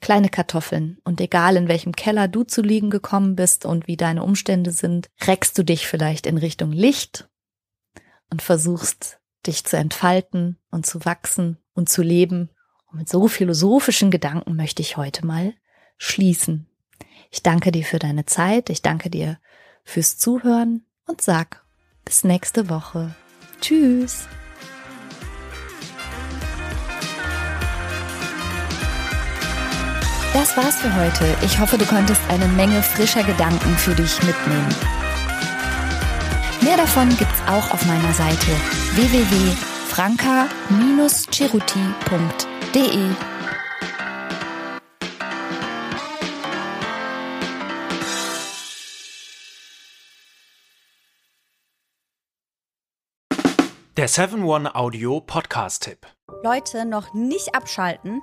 kleine Kartoffeln. Und egal in welchem Keller du zu liegen gekommen bist und wie deine Umstände sind, reckst du dich vielleicht in Richtung Licht und versuchst dich zu entfalten und zu wachsen und zu leben. Und mit so philosophischen Gedanken möchte ich heute mal schließen. Ich danke dir für deine Zeit, ich danke dir fürs Zuhören und sag bis nächste Woche. Tschüss. Das war's für heute. Ich hoffe, du konntest eine Menge frischer Gedanken für dich mitnehmen. Mehr davon gibt's auch auf meiner Seite www.franca-ceruti.de. Der 7-One Audio Podcast-Tipp. Leute, noch nicht abschalten.